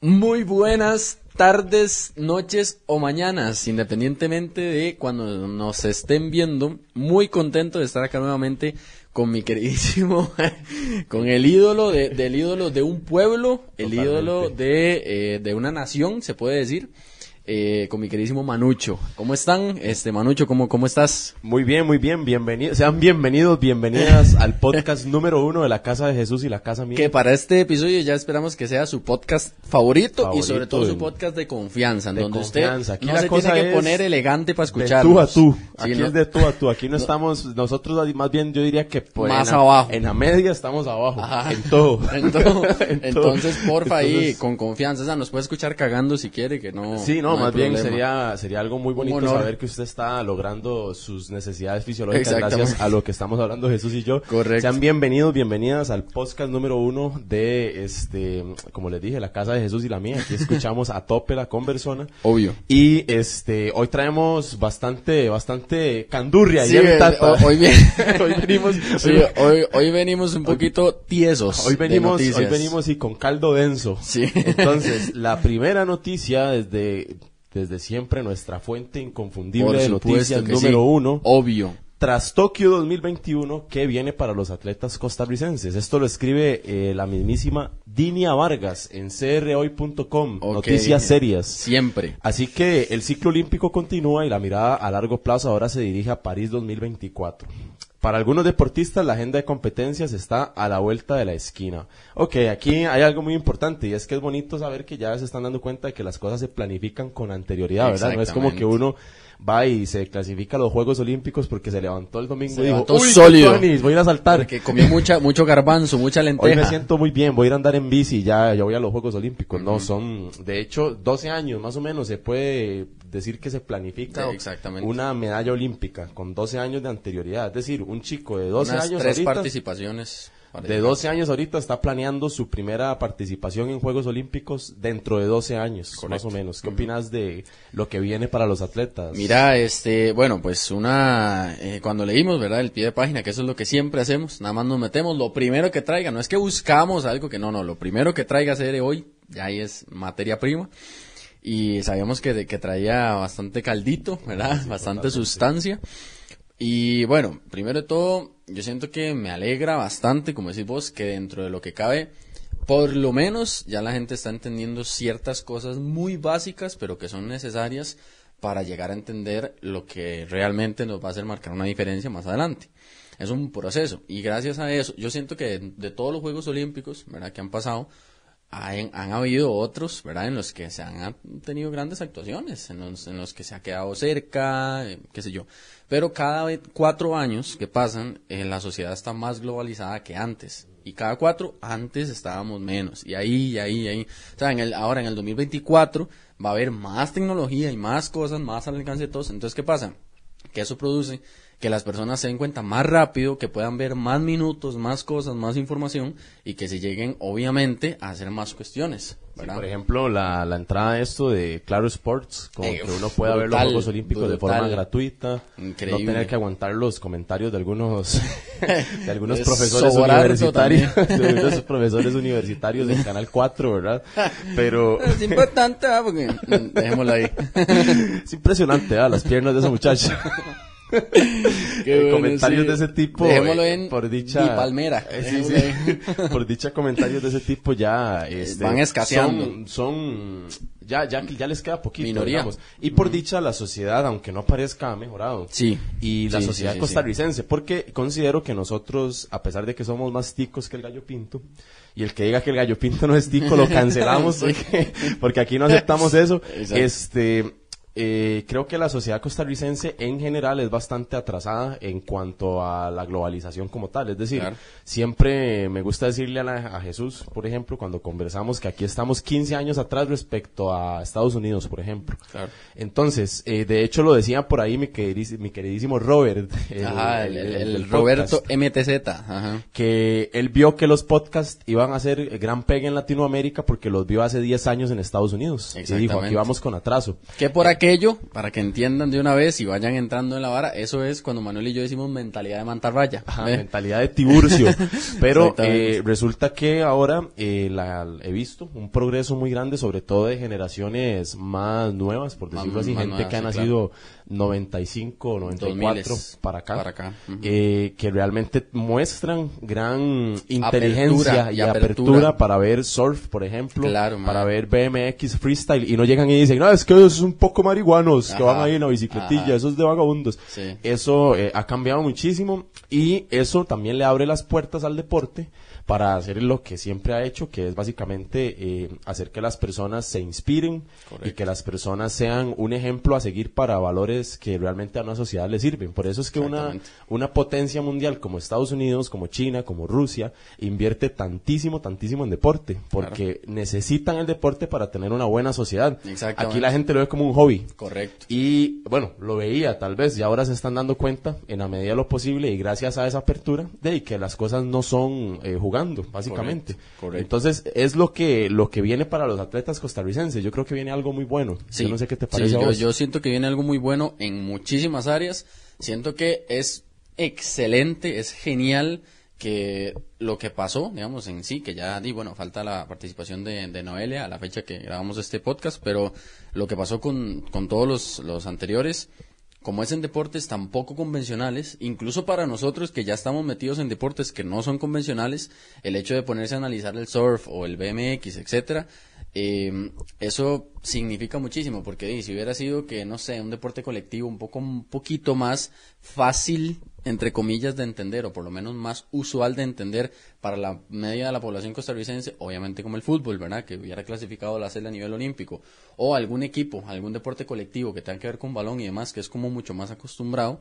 Muy buenas tardes, noches o mañanas, independientemente de cuando nos estén viendo. Muy contento de estar acá nuevamente con mi queridísimo, con el ídolo de, del ídolo de un pueblo, el ídolo de, eh, de una nación, se puede decir eh, con mi queridísimo Manucho. ¿Cómo están? Este Manucho, ¿cómo, cómo estás? Muy bien, muy bien, bienvenidos, sean bienvenidos, bienvenidas al podcast número uno de la Casa de Jesús y la Casa Mía. Que para este episodio ya esperamos que sea su podcast favorito, y sobre todo su podcast de confianza, en donde usted no se tiene que poner elegante para escuchar. De tú a tú, aquí es de tú a tú, aquí no, estamos, nosotros más bien yo diría que pues, más abajo. En la media estamos abajo, en todo. en todo. Entonces, porfa ahí, con confianza, o sea, nos puede escuchar cagando si quiere, que no. Sí, no, más bien sería, sería algo muy bonito saber que usted está logrando sus necesidades fisiológicas gracias a lo que estamos hablando Jesús y yo. Correcto. Sean bienvenidos, bienvenidas al podcast número uno de este, como les dije, la casa de Jesús y la mía. Aquí escuchamos a tope la conversona. Obvio. Y este, hoy traemos bastante, bastante candurria sí, hoy, venimos, hoy, hoy, venimos un poquito tiesos. Hoy venimos, hoy venimos y con caldo denso. Sí. Entonces, la primera noticia desde desde siempre nuestra fuente inconfundible de noticias número uno. Obvio. Tras Tokio 2021, ¿qué viene para los atletas costarricenses? Esto lo escribe eh, la mismísima Dinia Vargas en crhoy.com. Noticias serias. Siempre. Así que el ciclo olímpico continúa y la mirada a largo plazo ahora se dirige a París 2024. Para algunos deportistas la agenda de competencias está a la vuelta de la esquina. Ok, aquí hay algo muy importante y es que es bonito saber que ya se están dando cuenta de que las cosas se planifican con anterioridad, ¿verdad? No es como que uno va y se clasifica a los Juegos Olímpicos porque se levantó el domingo y dijo, Uy, sólido. voy a ir a saltar. Porque comió mucha, mucho garbanzo, mucha lenteja. Hoy me siento muy bien, voy a ir a andar en bici, ya, ya voy a los Juegos Olímpicos. No, son, de hecho, 12 años más o menos se puede decir que se planifica una medalla olímpica con 12 años de anterioridad. Es decir, un chico de 12 años tres participaciones de 12 años ahorita está planeando su primera participación en Juegos Olímpicos dentro de 12 años, más o menos. ¿Qué opinas de lo que viene para los atletas? Mira, este, bueno, pues una, eh, cuando leímos, ¿verdad? El pie de página, que eso es lo que siempre hacemos, nada más nos metemos, lo primero que traiga, no es que buscamos algo que no, no, lo primero que traiga ser hoy, ya ahí es materia prima. Y sabíamos que, que traía bastante caldito, ¿verdad? bastante sustancia. Y bueno, primero de todo, yo siento que me alegra bastante, como decís vos, que dentro de lo que cabe, por lo menos ya la gente está entendiendo ciertas cosas muy básicas, pero que son necesarias para llegar a entender lo que realmente nos va a hacer marcar una diferencia más adelante. Es un proceso y gracias a eso, yo siento que de, todos los Juegos Olímpicos, ¿verdad? Que han pasado, han, han, habido otros, ¿verdad? En los que se han tenido grandes actuaciones, en los, en los que se ha quedado cerca, eh, qué sé yo. Pero cada cuatro años que pasan, eh, la sociedad está más globalizada que antes. Y cada cuatro, antes estábamos menos. Y ahí, y ahí, y ahí. O sea, en el, ahora en el 2024 va a haber más tecnología y más cosas, más al alcance de todos. Entonces, ¿qué pasa? Que eso produce que las personas se den cuenta más rápido, que puedan ver más minutos, más cosas, más información y que se lleguen obviamente a hacer más cuestiones. por ejemplo, la, la, entrada de esto de Claro Sports, como que uno pueda ver los Juegos Olímpicos de forma gratuita, Increíble. no tener que aguantar los comentarios de algunos de algunos profesores universitarios, de algunos profesores universitarios en Canal 4, ¿verdad? Pero es importante, ¿ah? porque dejémoslo ahí. es impresionante, ¿ah? las piernas de esa muchacha. Comentarios de ese tipo eh, por dicha palmera. Eh, por dicha comentarios de ese tipo ya este, van escaseando. son, ya ya ya les queda poquito Minoría. y por dicha la sociedad aunque no parezca ha mejorado. Sí. Y la sociedad costarricense porque considero que nosotros a pesar de que somos más ticos que el gallo pinto y el que diga que el gallo pinto no es tico lo cancelamos porque, porque aquí no aceptamos eso. Este eh, creo que la sociedad costarricense en general es bastante atrasada en cuanto a la globalización como tal. Es decir, siempre me gusta decirle a, Jesús, por ejemplo, cuando conversamos que aquí estamos 15 años atrás respecto a Estados Unidos, por ejemplo. Entonces, eh, de hecho lo decía por ahí mi, queridísimo Robert. El, Roberto MTZ. Que él vio que los podcasts iban a hacer gran pega en Latinoamérica porque los vio hace 10 años en Estados Unidos. Y dijo, aquí vamos con atraso. Que por aquí aquello, para que entiendan de una vez y vayan entrando en la vara, eso es cuando Manuel y yo decimos mentalidad de mantarraya. mentalidad de Tiburcio. Pero eh, resulta que ahora eh, la, he visto un progreso muy grande, sobre todo de generaciones más nuevas, por decirlo así, gente que ha nacido 95, 94 para acá, para acá. Eh, que realmente muestran gran inteligencia y apertura. para ver surf, por ejemplo, para ver BMX freestyle y no llegan y dicen, no, es que esos es un poco marihuanos que van ahí en la bicicletilla, eso es de vagabundos. Eso eh, ha cambiado muchísimo y eso también le abre las puertas al deporte para hacer lo que siempre ha hecho, que es básicamente eh, hacer que las personas se inspiren y que las personas sean un ejemplo a seguir para valores que realmente a una sociedad le sirven. Por eso es que una, una potencia mundial como Estados Unidos, como China, como Rusia, invierte tantísimo, tantísimo en deporte, porque necesitan el deporte para tener una buena sociedad. Aquí la gente lo ve como un hobby. Correcto. Y bueno, lo veía tal vez y ahora se están dando cuenta en la medida de lo posible y gracias a esa apertura de que las cosas no son eh, básicamente. Entonces, es lo que, lo que viene para los atletas costarricenses. Yo creo que viene algo muy bueno. Yo no sé qué te parece. yo, yo siento que viene algo muy bueno en muchísimas áreas. Siento que es excelente, es genial que lo que pasó, digamos, en sí, que ya di, bueno, falta la participación de, de, Noelia a la fecha que grabamos este podcast, pero lo que pasó con, con todos los, los anteriores, como es en deportes tan poco convencionales, incluso para nosotros que ya estamos metidos en deportes que no son convencionales, el hecho de ponerse a analizar el surf o el BMX, etcétera, eh, eso significa muchísimo, porque si hubiera sido que, no sé, un deporte colectivo un poco, un poquito más fácil entre comillas, de entender, o por lo menos más usual de entender para la media de la población costarricense, obviamente como el fútbol, ¿verdad? Que hubiera clasificado la CEL a nivel olímpico, o algún equipo, algún deporte colectivo que tenga que ver con balón y demás, que es como mucho más acostumbrado,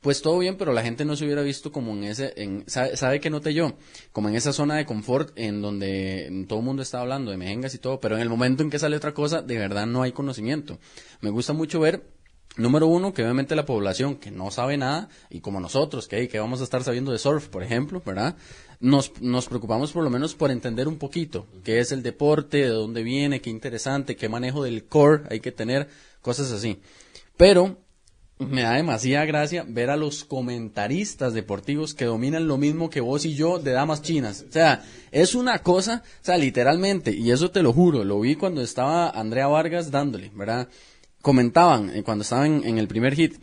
pues todo bien, pero la gente no se hubiera visto como en ese, en, ¿sabe, sabe que noté yo? Como en esa zona de confort en donde todo el mundo está hablando de mejengas y todo, pero en el momento en que sale otra cosa, de verdad no hay conocimiento. Me gusta mucho ver Número uno, que obviamente la población que no sabe nada, y como nosotros, que, que vamos a estar sabiendo de surf, por ejemplo, ¿verdad? Nos, nos preocupamos por lo menos por entender un poquito qué es el deporte, de dónde viene, qué interesante, qué manejo del core hay que tener, cosas así. Pero me da demasiada gracia ver a los comentaristas deportivos que dominan lo mismo que vos y yo de damas chinas. O sea, es una cosa, o sea, literalmente, y eso te lo juro, lo vi cuando estaba Andrea Vargas dándole, ¿verdad? Comentaban eh, cuando estaban en, el primer hit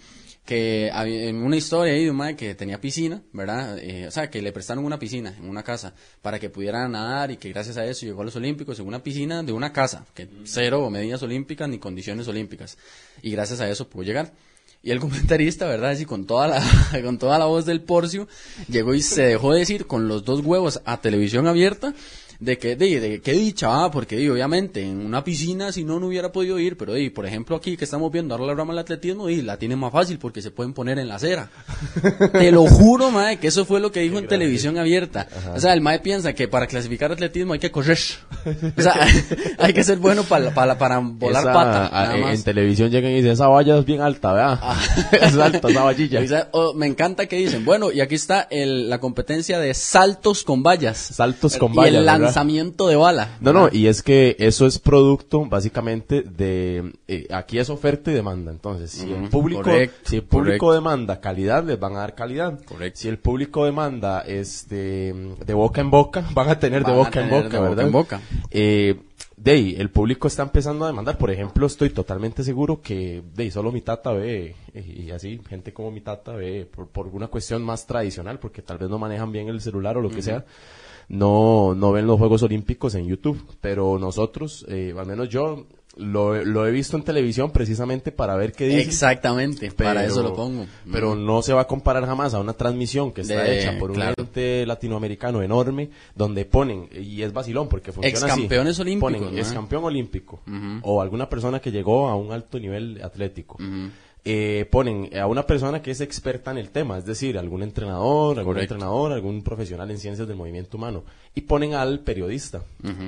que había en una historia ahí de un que tenía piscina, ¿verdad? Eh, o sea, que le prestaron una piscina en una casa para que pudiera nadar y que gracias a eso llegó a los Olímpicos en una piscina de una casa, que cero medidas olímpicas ni condiciones olímpicas. Y gracias a eso pudo llegar. Y el comentarista, ¿verdad? Así con toda la, con toda la voz del porcio, llegó y se dejó decir con los dos huevos a televisión abierta de que, de, de qué dicha, porque obviamente en una piscina si no, no hubiera podido ir, pero de, por ejemplo aquí que estamos viendo ahora la rama del atletismo, y la tiene más fácil porque se pueden poner en la acera. Te lo juro, mae, que eso fue lo que dijo en televisión abierta. O sea, el mae piensa que para clasificar atletismo hay que correr. O sea, hay que ser bueno para, para, para volar pata. en, televisión llegan y dicen, esa valla es bien alta, vea. Ah. es alta esa vallilla. me encanta que dicen, bueno, y aquí está el, la competencia de saltos con vallas. Saltos con vallas. Y de bala. No, no, y es que eso es producto básicamente de, eh, aquí es oferta y demanda. Entonces, si el público, si el público demanda calidad, les van a dar calidad. Correcto. Si el público demanda este de boca en boca, van a tener de boca en boca, ¿verdad? Boca en boca. Eh, de el público está empezando a demandar. Por ejemplo, estoy totalmente seguro que de solo mi tata ve, y así, gente como mi tata ve, por, por una cuestión más tradicional, porque tal vez no manejan bien el celular o lo que sea, no, no ven los Juegos Olímpicos en YouTube, pero nosotros, eh, al menos yo, lo, lo, he visto en televisión precisamente para ver qué dice. Exactamente, para eso lo pongo. Pero no se va a comparar jamás a una transmisión que está hecha por un ente latinoamericano enorme, donde ponen, y es vacilón porque funciona Ex campeones olímpicos. Ponen, es campeón olímpico, o alguna persona que llegó a un alto nivel atlético eh, ponen a una persona que es experta en el tema, es decir, algún entrenador, algún entrenador, algún profesional en ciencias del movimiento humano, y ponen al periodista.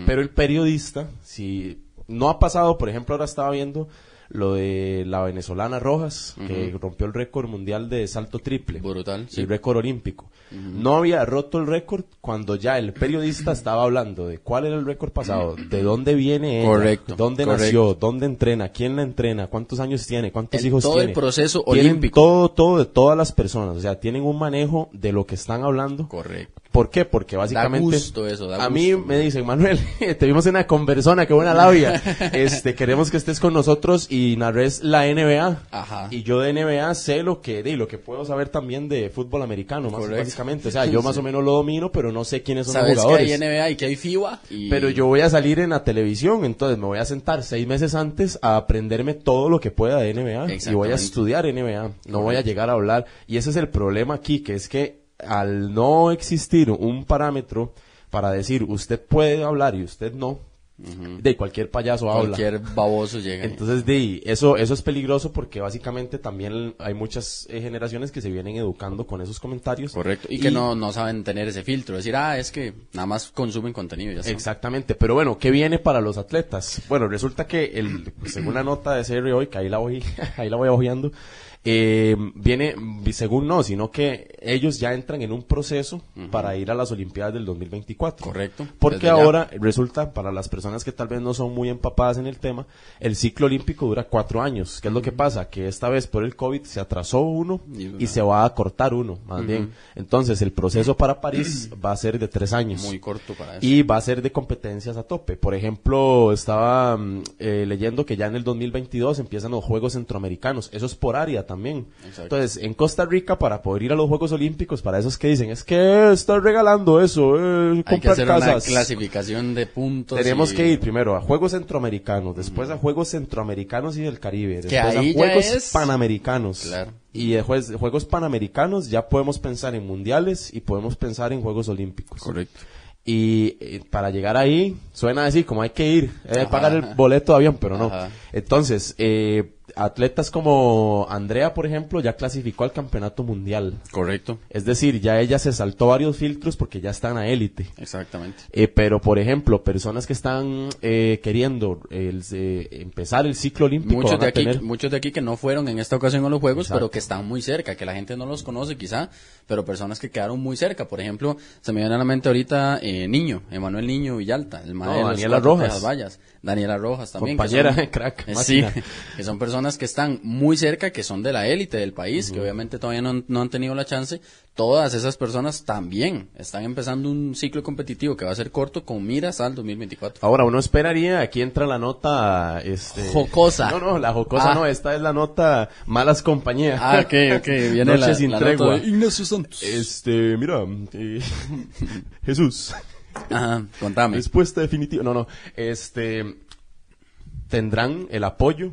Pero el periodista, si no ha pasado, por ejemplo, ahora estaba viendo lo de la venezolana Rojas, que rompió el récord mundial de salto triple. Brutal. El récord olímpico. No había roto el récord cuando ya el periodista estaba hablando de cuál era el récord pasado, de dónde viene ella, Correcto, dónde correcto. nació, dónde entrena, quién la entrena, cuántos años tiene, cuántos El- hijos todo tiene. el proceso Tienen olímpico. Todo, todo de todas las personas. O sea, tienen un manejo de lo que están hablando. Correcto. ¿Por qué? Porque básicamente... gusto eso, da a mí me dicen, Manuel, te vimos en una conversona, qué buena labia. este, queremos que estés con nosotros y narres la NBA. Ajá. Y yo de NBA sé lo que, de, lo que puedo saber también de fútbol americano, más básicamente. O sea, yo más o menos lo domino, pero no sé quiénes son los Sabes que jugadores. hay NBA y que hay FIBA. Y... Pero yo voy a salir en la televisión, entonces me voy a sentar seis meses antes a aprenderme todo lo que pueda de NBA y voy a estudiar NBA. No voy a llegar a hablar. Y ese es el problema aquí, que es que al no existir un parámetro para decir usted puede hablar y usted no, de cualquier payaso habla. Cualquier baboso llega. Entonces, de, eso, eso es peligroso porque básicamente también hay muchas eh, generaciones que se vienen educando con esos comentarios. Correcto. Y que no, no saben tener ese filtro. Decir, ah, es que nada más consumen contenido. Ya. Exactamente, pero bueno, ¿qué viene para los atletas? Bueno, resulta que el, según la nota de CR hoy, que ahí la voy, ahí la voy hojeando, eh, viene, según no, sino que ellos ya entran en un proceso para ir a las Olimpiadas del 2024. Correcto. Porque ya. ahora resulta, para las personas que tal vez no son muy empapadas en el tema, el ciclo olímpico dura cuatro años. ¿Qué es lo que pasa? Que esta vez por el COVID se atrasó uno Y- y se va a cortar uno, más bien. Entonces el proceso para París va a ser de tres años. Muy corto para eso. Y va a ser de competencias a tope. Por ejemplo, estaba mm, eh, leyendo que ya en el 2022 empiezan los Juegos Centroamericanos. Eso es por área también. Exacto. Entonces, en Costa Rica, para poder ir a los Juegos Olímpicos, para esos que dicen, es que estás regalando eso, eh, Hay que comprar hacer una casas. clasificación de puntos. Tenemos y- que ir primero a Juegos Centroamericanos, después a Juegos Centroamericanos y del Caribe, después ahí a Juegos es- Panamericanos. Claro. Y de juez- Juegos Panamericanos ya podemos pensar en mundiales y podemos pensar en Juegos Olímpicos. Correcto. Y eh, para llegar ahí, suena así como hay que ir, eh, pagar el boleto de avión, pero no. Ajá. Entonces, eh, atletas como Andrea, por ejemplo, ya clasificó al campeonato mundial. Correcto. Es decir, ya ella se saltó varios filtros porque ya están a élite. Exactamente. Eh, pero, por ejemplo, personas que están eh, queriendo el, eh, empezar el ciclo olímpico Muchos de, aquí, tener- muchos de aquí que no fueron en esta ocasión a los Juegos, Exacto. pero que están muy cerca, que la gente no los conoce quizá, pero personas que quedaron muy cerca. Por ejemplo, se me viene a la mente ahorita eh, Niño, Emanuel Niño Villalta, el maestro No, Daniela Rojas. Vallas. Daniela Rojas también. que Compañera, son- crack, sí, que son personas que están muy cerca, que son de la élite del país, que obviamente todavía no, han- no han tenido la chance. Todas esas personas también están empezando un ciclo competitivo que va a ser corto con miras al 2024. Ahora, uno esperaría, aquí entra la nota... Este... Jocosa. No, no, la jocosa Ah. no, esta es la nota malas compañías. Ah, ok, ok, viene Noche la, sin la tregua. nota de Ignacio Santos. Este, mira, eh, Jesús, Ajá, contame. respuesta definitiva. No, no, este, tendrán el apoyo,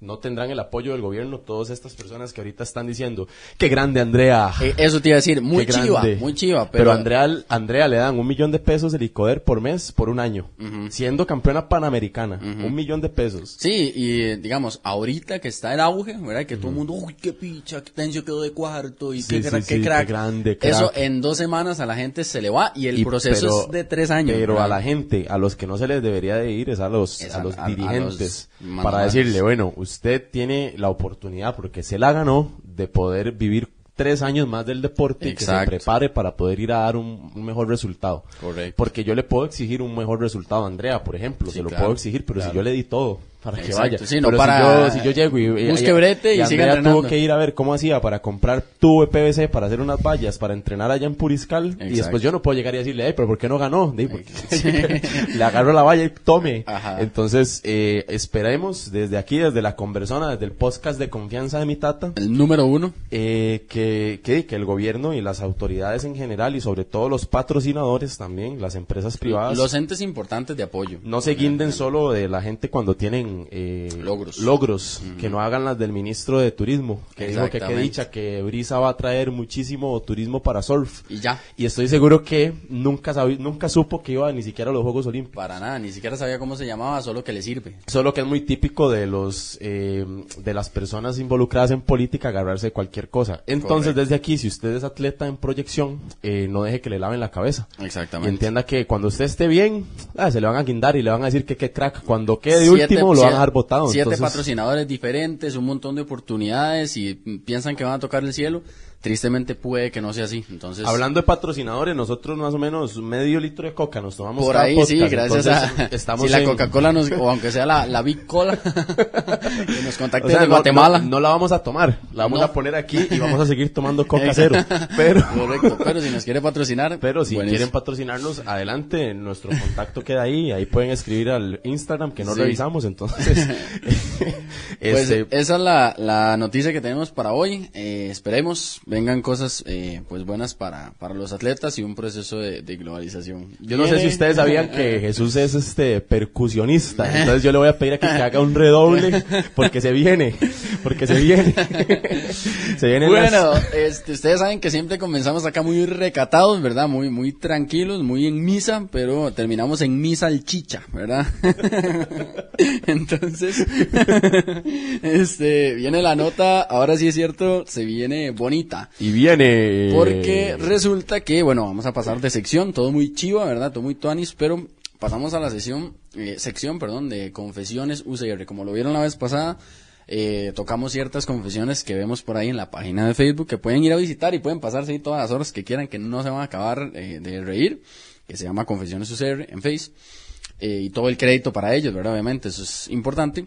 no tendrán el apoyo del gobierno todas estas personas que ahorita están diciendo, qué grande Andrea. Eh, eso te iba a decir, muy qué chiva, grande". muy chiva, Pero, pero, Andrea, Andrea le dan un millón de pesos de licoder por mes por un año, siendo campeona panamericana, un millón de pesos. Sí, y digamos, ahorita que está el auge, ¿verdad? Que todo el mundo, uy, qué picha, qué tenso quedó de cuarto y Sí, qué, sí, cra- qué sí, crack. qué grande, crack. Eso en dos semanas a la gente se le va y el Y- proceso pero- es de tres años. Pero ¿verdad? a la gente, a los que no se les debería de ir es a los, Es a a- los a- a dirigentes. Para decirle, bueno, usted tiene la oportunidad, porque se la ganó, de poder vivir tres años más del deporte y que se prepare para poder ir a dar un, un mejor resultado. Correcto. Porque yo le puedo exigir un mejor resultado a Andrea, por ejemplo, Sí, se lo claro, puedo exigir, pero claro. si yo le di todo para que vaya. sí, no pero para- si, yo, si yo llego y, busque brete y y siga entrenando. tuvo que ir a ver cómo hacía para comprar tubo de PVC para hacer unas vallas, para entrenar allá en Puriscal, y después yo no puedo llegar y decirle, "Ey, pero ¿por qué no ganó? Le agarro la valla y tome. Ajá. Entonces, eh, esperemos desde aquí, desde la conversona, desde el podcast de confianza de mi tata, El número uno, eh, que, que, que el gobierno y las autoridades en general y sobre todo los patrocinadores también, las empresas privadas, los entes importantes de apoyo. no se guinden solo de la gente cuando tienen eh, Logros. logros, que no hagan las del ministro de turismo, que dijo que qué dicha, que Brisa va a traer muchísimo turismo para surf. Y ya, Y estoy seguro que nunca nunca supo que iba ni siquiera a los Juegos Olímpicos. para nada, ni siquiera sabía cómo se llamaba, solo que le sirve. Solo que es muy típico de los eh, de las personas involucradas en política agarrarse de cualquier cosa. Entonces, Correcto. desde aquí, si usted es atleta en proyección, eh, no deje que le laven la cabeza. Y Exactamente. entienda que cuando usted esté bien, ah, se le van a guindar y le van a decir que qué crack. Cuando quede Siete- último, lo van a. Siete patrocinadores diferentes, un montón de oportunidades y piensan que van a tocar el cielo tristemente puede que no sea así. Entonces, hablando de patrocinadores, nosotros más o menos medio litro de coca nos tomamos por ahí sí, gracias a estamos si la Coca-Cola nos o aunque sea la, la Big Cola que nos contacte de Guatemala. No, la vamos a tomar, la vamos a poner aquí y vamos a seguir tomando Coca cero. Pero correcto, pero si nos quiere patrocinar, pero si quieren patrocinarnos, adelante, nuestro contacto queda ahí, ahí pueden escribir al Instagram que no revisamos, entonces pues este, esa es la, la noticia que tenemos para hoy. Eh, esperemos vengan cosas eh, pues buenas para, para los atletas y un proceso de, globalización. Yo no sé si ustedes sabían que Jesús es este percusionista, entonces yo le voy a pedir a que, haga un redoble porque se viene, porque se viene. se viene bueno, este, ustedes saben que siempre comenzamos acá muy recatados, ¿verdad? Muy muy tranquilos, muy en misa, pero terminamos en misa al chicha, ¿verdad? entonces este viene la nota, ahora sí es cierto, se viene bonita y viene. Porque resulta que, bueno, vamos a pasar de sección, todo muy chiva, ¿verdad? Todo muy tuanis, pero pasamos a la sesión, eh, sección, perdón, de confesiones UCR. Como lo vieron la vez pasada, eh, tocamos ciertas confesiones que vemos por ahí en la página de Facebook que pueden ir a visitar y pueden pasarse ahí todas las horas que quieran que no se van a acabar eh, de reír, que se llama Confesiones UCR en Face. y todo el crédito para ellos, ¿verdad? Obviamente, eso es importante.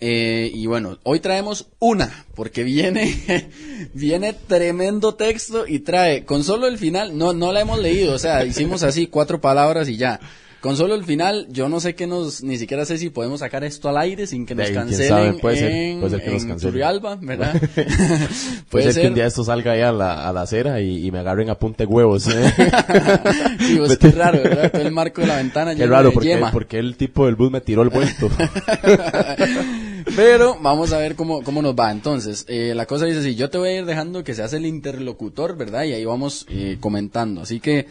Eh, y bueno, hoy traemos una, porque viene, viene tremendo texto y trae, con solo el final, no, no la hemos leído, o sea, hicimos así cuatro palabras y ya. Con solo el final, yo no sé qué nos, ni siquiera sé si podemos sacar esto al aire sin que nos cancelen puede en, ser, que nos Turrialba, ¿verdad? puede, ser, que un día esto salga ahí a la, a la acera y, me agarren a punte huevos. ¿eh? sí, pues qué raro, ¿verdad? Todo el marco de la ventana Qué raro, porque, porque el tipo del bus me tiró el vuelto. Pero vamos a ver cómo, cómo nos va. Entonces, eh, la cosa dice así, yo te voy a ir dejando que se hace el interlocutor, ¿verdad? Y ahí vamos eh, comentando. Así que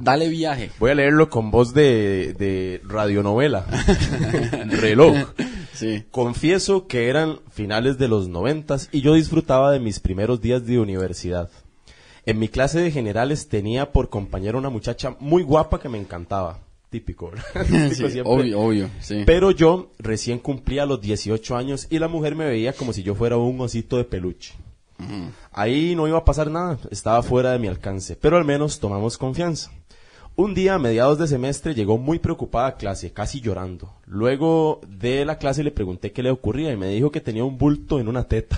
dale viaje. Voy a leerlo con voz de, de radionovela. Reloj. Sí. Confieso que eran finales de los noventas y yo disfrutaba de mis primeros días de universidad. En mi clase de generales tenía por compañera una muchacha muy guapa que me encantaba típico, obvio, obvio, sí. Pero yo recién cumplía los 18 años y la mujer me veía como si yo fuera un osito de peluche. Ahí no iba a pasar nada, estaba fuera de mi alcance, pero al menos tomamos confianza. Un día a mediados de semestre llegó muy preocupada a clase, casi llorando. Luego de la clase le pregunté qué le ocurría y me dijo que tenía un bulto en una teta.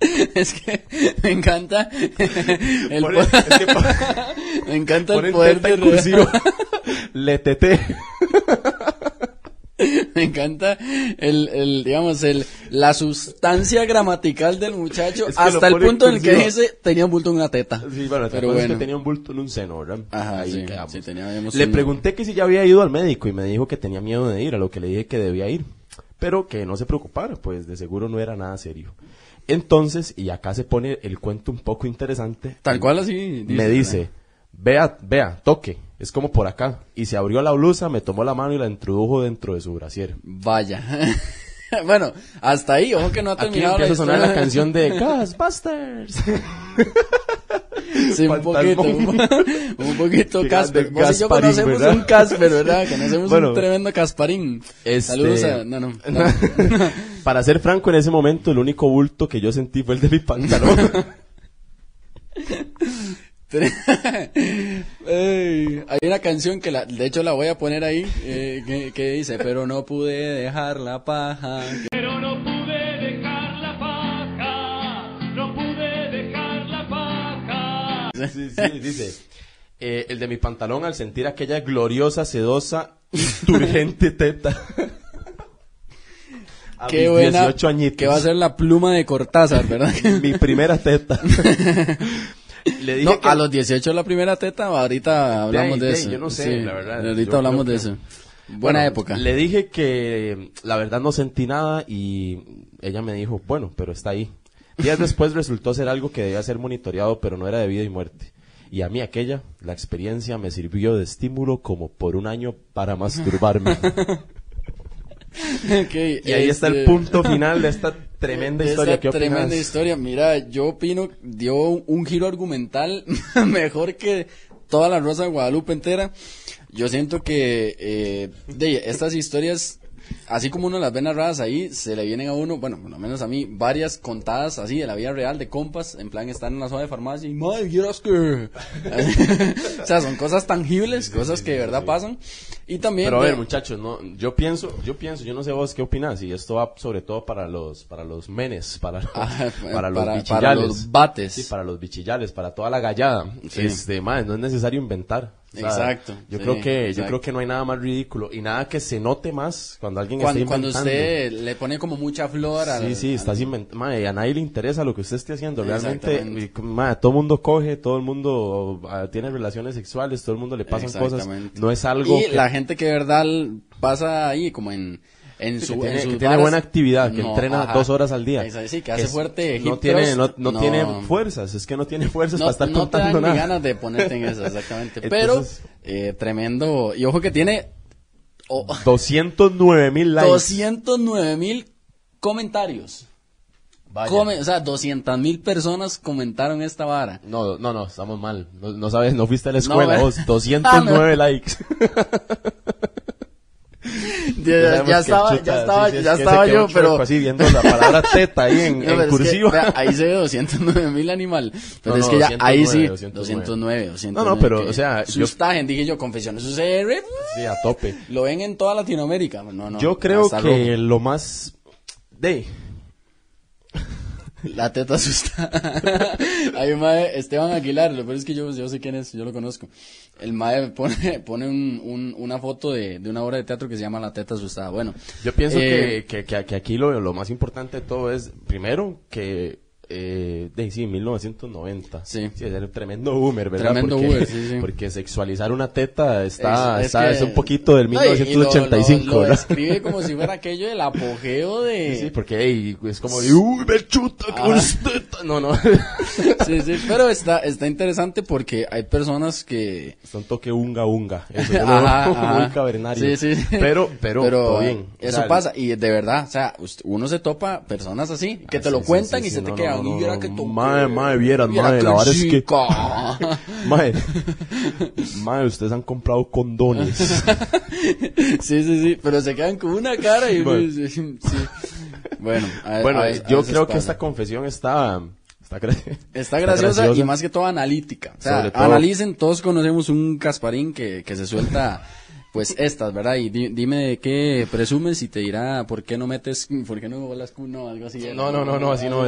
es que me encanta el me encanta el poder de le teté. Me encanta el, el, digamos, el, la sustancia gramatical del muchacho hasta el punto en el que dice tenía un bulto en una teta. Sí, bueno, pero bueno. Es que tenía un bulto en un seno, ¿verdad? Ajá, sí, Le pregunté que si ya había ido al médico y me dijo que tenía miedo de ir, a lo que le dije que debía ir. Pero que no se preocupara, pues de seguro no era nada serio. Entonces, y acá se pone el cuento un poco interesante. Tal cual así. me dice, vea, vea, toque es como por acá. Y se abrió la blusa, me tomó la mano y la introdujo dentro de su brasier. Vaya. bueno, hasta ahí, ojo que no ha terminado Aquí la sonar la canción de Ghostbusters. sí, un poquito, un, poquito Casper. Vos y yo conocemos un Casper, ¿verdad? Conocemos un tremendo Casparín. Este... Saludos a... No, no. Para ser franco, en ese momento, el único bulto que yo sentí fue el de mi pantalón. hay una canción que la, de hecho la voy a poner ahí eh, que, dice pero no pude dejar la paja pero no pude dejar la paja no pude dejar la paja sí, sí, dice eh, el de mi pantalón al sentir aquella gloriosa sedosa y turgente teta a Qué buena, 18 añitos. que va a ser la pluma de Cortázar, ¿verdad? mi primera teta no, a los 18 la primera teta, ahorita hablamos de, eso. Yo no sé, la verdad. Ahorita hablamos de eso. Buena época. Le dije que la verdad no sentí nada y ella me dijo, bueno, pero está ahí. Días después resultó ser algo que debía ser monitoreado, pero no era de vida y muerte. Y a mí aquella, la experiencia me sirvió de estímulo como por un año para masturbarme. y ahí está el este, punto final de esta tremenda historia. ¿Qué tremenda historia. Mira, yo opino, dio un giro argumental mejor que toda la Rosa de Guadalupe entera. Yo siento que eh, de estas historias así como uno las ve narradas ahí, se le vienen a uno, bueno, por lo menos a mí, varias contadas así de la vida real de compas, en plan estar en una zona de farmacia y, madre, que... o sea, son cosas tangibles, cosas que de verdad pasan. Y también... Pero a de- ver, muchachos, no, yo pienso, yo pienso, yo no sé vos qué opinas, y esto va sobre todo para los, para los menes, para los, Ah, para los para- bichillales. para los bates. Sí, para los bichillales, para toda la gallada. Sí. Este, madre, no es necesario inventar. Sea, Exacto, Yo sí, creo que, yo exacto. creo que no hay nada más ridículo y nada que se note más cuando alguien cuando, está cuando inventando. usted le pone como mucha flor al... Sí, sí, al- estás inventando. Madre, a nadie le interesa lo que usted esté haciendo. Realmente, madre, todo el mundo coge, todo el mundo ah, tiene relaciones sexuales, todo el mundo le pasan cosas. No es algo Y que- la gente que de verdad pasa ahí como en... En Sí, su, que tiene, en sus que tiene varas, buena actividad, que no, entrena ajá. dos horas al día. Exacto, sí, que hace es- fuerte No tiene, no, no no- tiene fuerzas, es que no tiene fuerzas para estar no te dan contando ni nada. ganas de ponerte en eso, exactamente. Entonces- Pero, eh, tremendo. Y ojo que tiene oh, 209 mil likes. 209 mil comentarios. Vaya. Come- o sea, 200 mil personas comentaron esta vara. No, no, no, estamos mal. No, no sabes, no fuiste a la No, escuela ve. vos. 209 Ah, no. likes. Ya, ya que estaba, chuta, ya estaba, sí, sí, es ya se estaba yo, pero... Así viendo la palabra teta ahí en, No, en pero es que, cursiva. vea, ahí se ve 209 mil animal. Pero No, es no, que ya, ahí sí, 209, 209, 209. No, no, pero, o sea, yo- Sustagen, dije yo, confesiones UCR, Sí, a tope. lo ven en toda Latinoamérica. No, no, Yo creo que rojo. lo más... De... La teta asusta. Hay un mae, Esteban Aguilar, lo peor es que yo, yo sé quién es, yo lo conozco. El mae pone, pone un, un- una foto de, de una obra de teatro que se llama La teta asustada. Bueno. Yo pienso eh, que, que, que- que aquí lo, lo más importante de todo es, primero, que... Eh, de, sí, 1990. Sí. es el tremendo boomer, ¿verdad? Tremendo porque, boomer, sí, sí. Porque sexualizar una teta está, es- es está, que- es un poquito del No, y- y lo- 1985, Lo, lo, como si fuera aquello del apogeo de... Sí, sí, porque ey, es como de, uy, me chuta, Ajá. unas tetas". No, no. Sí, sí, pero está, está interesante porque hay personas que... Es un toque unga unga. Eso yo Ajá, ajá. muy cavernario. Sí, sí. Pero, pero, todo bien. O Eso sea, pasa, y de verdad, o sea, uno se topa personas así, que Ah, te lo sí, sí, cuentan sí, y sí, se te no, quedan, no, no, viera que toqué. Mae, la verdad es que-. Mae, mae, ustedes han comprado condones. sí, sí, sí, pero se quedan con una cara y... Bueno. sí. Bueno, a- bueno, a- yo creo que esta confesión está, está, gra- Está graciosa, y más que todo analítica. O sea, todo- analicen, todos conocemos un Casparín que, que se suelta, pues estas, ¿verdad? Y di- dime de qué presumes y te dirá por qué no metes, por qué no bolas no, algo así. No, no, no, no, así no,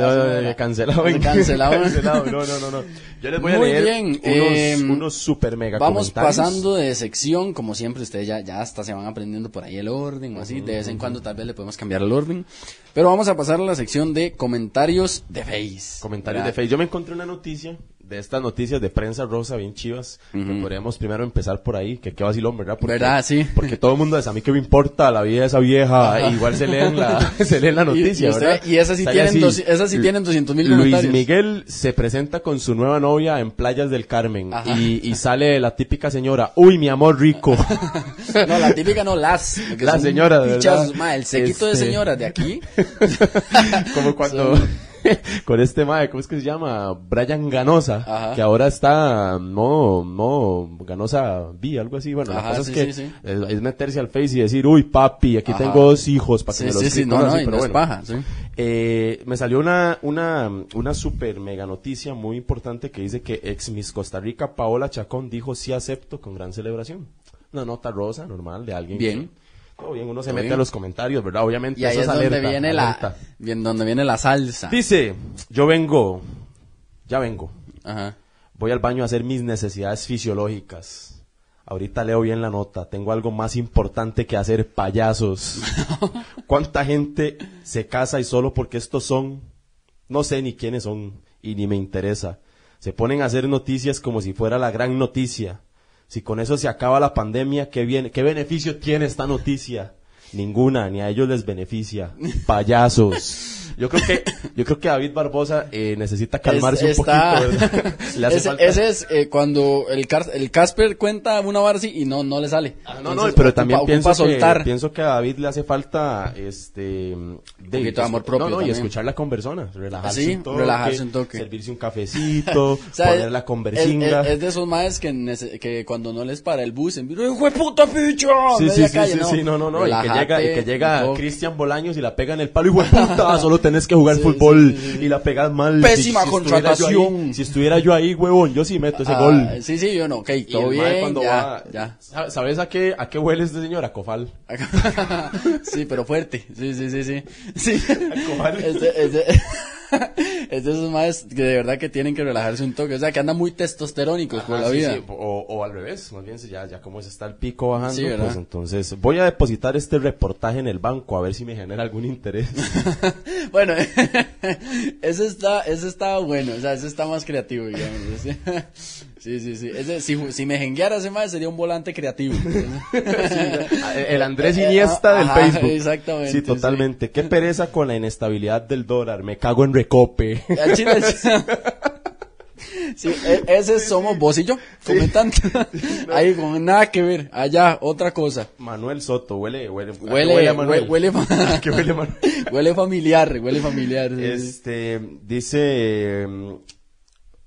cancelado. Cancelado. cancelado, no, no, no, no. Yo les voy a Muy leer bien, unos, eh, unos super mega Vamos pasando de sección, como siempre, ustedes ya, ya hasta se van aprendiendo por ahí el orden o así. De vez en cuando tal vez le podemos cambiar el orden. Pero vamos a pasar a la sección de comentarios de Face. Comentarios de. Facebook. Yo me encontré una noticia de estas noticias de prensa rosa bien chivas. que podríamos primero empezar por ahí, que qué vacilón, ¿verdad? Porque, ¿Verdad? Sí. Porque todo el mundo dice, a mí qué me importa la vida de esa vieja. Igual se leen la, se leen la noticia, y, usted- ¿verdad? y esas sí tienen, dos- esas sí tienen 200 mil Luis. Miguel se presenta con su nueva novia en Playas del Carmen y, y sale la típica señora, uy, mi amor rico. No, la típica no, las. Las señoras, ¿verdad? Ma, el sequito de Este- señoras de aquí. Como cuando con este mae, ¿cómo es que se llama? Brian Ganosa, Ajá. que ahora está no, no, Ganosa B, algo así. Bueno, Ajá, la cosa sí, es que sí, sí. Es, meterse al Face y decir, uy, papi, aquí Ajá. tengo dos hijos para que me los sí, sí, críen", no, no, así, pero no es bueno. paja. Eh, me salió una, una, una super mega noticia muy importante que dice que ex Miss Costa Rica, Paola Chacón, dijo sí acepto con gran celebración. Una nota rosa, normal, de alguien. Bien. que- todo bien, uno se mete bien. a los comentarios, ¿verdad? Obviamente Y ahí eso es donde alerta, viene alerta. la, bien, donde viene la salsa. Dice, yo vengo, ya vengo, Ajá. voy al baño a hacer mis necesidades fisiológicas. Ahorita leo bien la nota, tengo algo más importante que hacer, payasos. ¿Cuánta gente se casa y solo porque estos son, no sé ni quiénes son y ni me interesa? Se ponen a hacer noticias como si fuera la gran noticia. Si con eso se acaba la pandemia, ¿qué, viene, ¿qué beneficio tiene esta noticia? Ninguna, ni a ellos les beneficia. Payasos. Yo creo que, yo creo que David Barbosa eh, necesita calmarse Es- un poquito. ¿verdad? Le hace ese, falta- ese es eh, cuando el, Car- el Casper cuenta una así y no, no le sale. Ah, no, Entonces, no, pero ocupa- también pienso que, pienso que a David le hace falta este poquito de amor propio No, no, y escucharla con personas, relajarse Sí, un toque, relajarse un toque. servirse un cafecito, O sea, poner la conversinga. es- es de esos maes que, cuando no les para el bus, ¡hijo de puta picho! Sí, sí, sí, calle", sí, no, no, no, llega, y que llega. Cristian Bolaños y la pega en el palo y "Hijo de puta, solo tenés que jugar Sí, fútbol sí, y la pegas mal. Pésima contratación. ahí- si estuviera yo ahí, huevón, yo sí meto ese Ah, gol. Sí, sí, yo no, ok, Y todo el mae bien, cuando ya, va- ya. ¿Sa- ¿Sabes a qué, a qué huele este señor? A cofal. sí, pero fuerte. Sí, sí, sí, sí. Sí. Cojales. Es de, es de, es de esos más que de verdad que tienen que relajarse un toque. O sea, que andan muy testosterónicos por la sí, vida. sí, O, o al revés, más bien ya, ya como se está el pico bajando, Sí, pues entonces voy a depositar este reportaje en el banco a ver si me genera algún interés. bueno, ese está, ese está bueno, o sea, ese está más creativo, digamos. Sí, sí, sí. Ese, si, si me jengueara ese más sería un volante creativo. el Andrés Iniesta del Eh, Ajá, Facebook. exactamente, Sí, totalmente. Qué pereza con la inestabilidad del dólar. Me cago en recope. Al chile, sí. Sí, e- ese somos vos y yo, comentando. Ahí con nada que ver, allá otra cosa. Manuel Soto, huele, huele, ¿a qué Huele, huele Manuel? huele, huele, ¿A qué huele Manuel? huele familiar, huele familiar. Este, dice,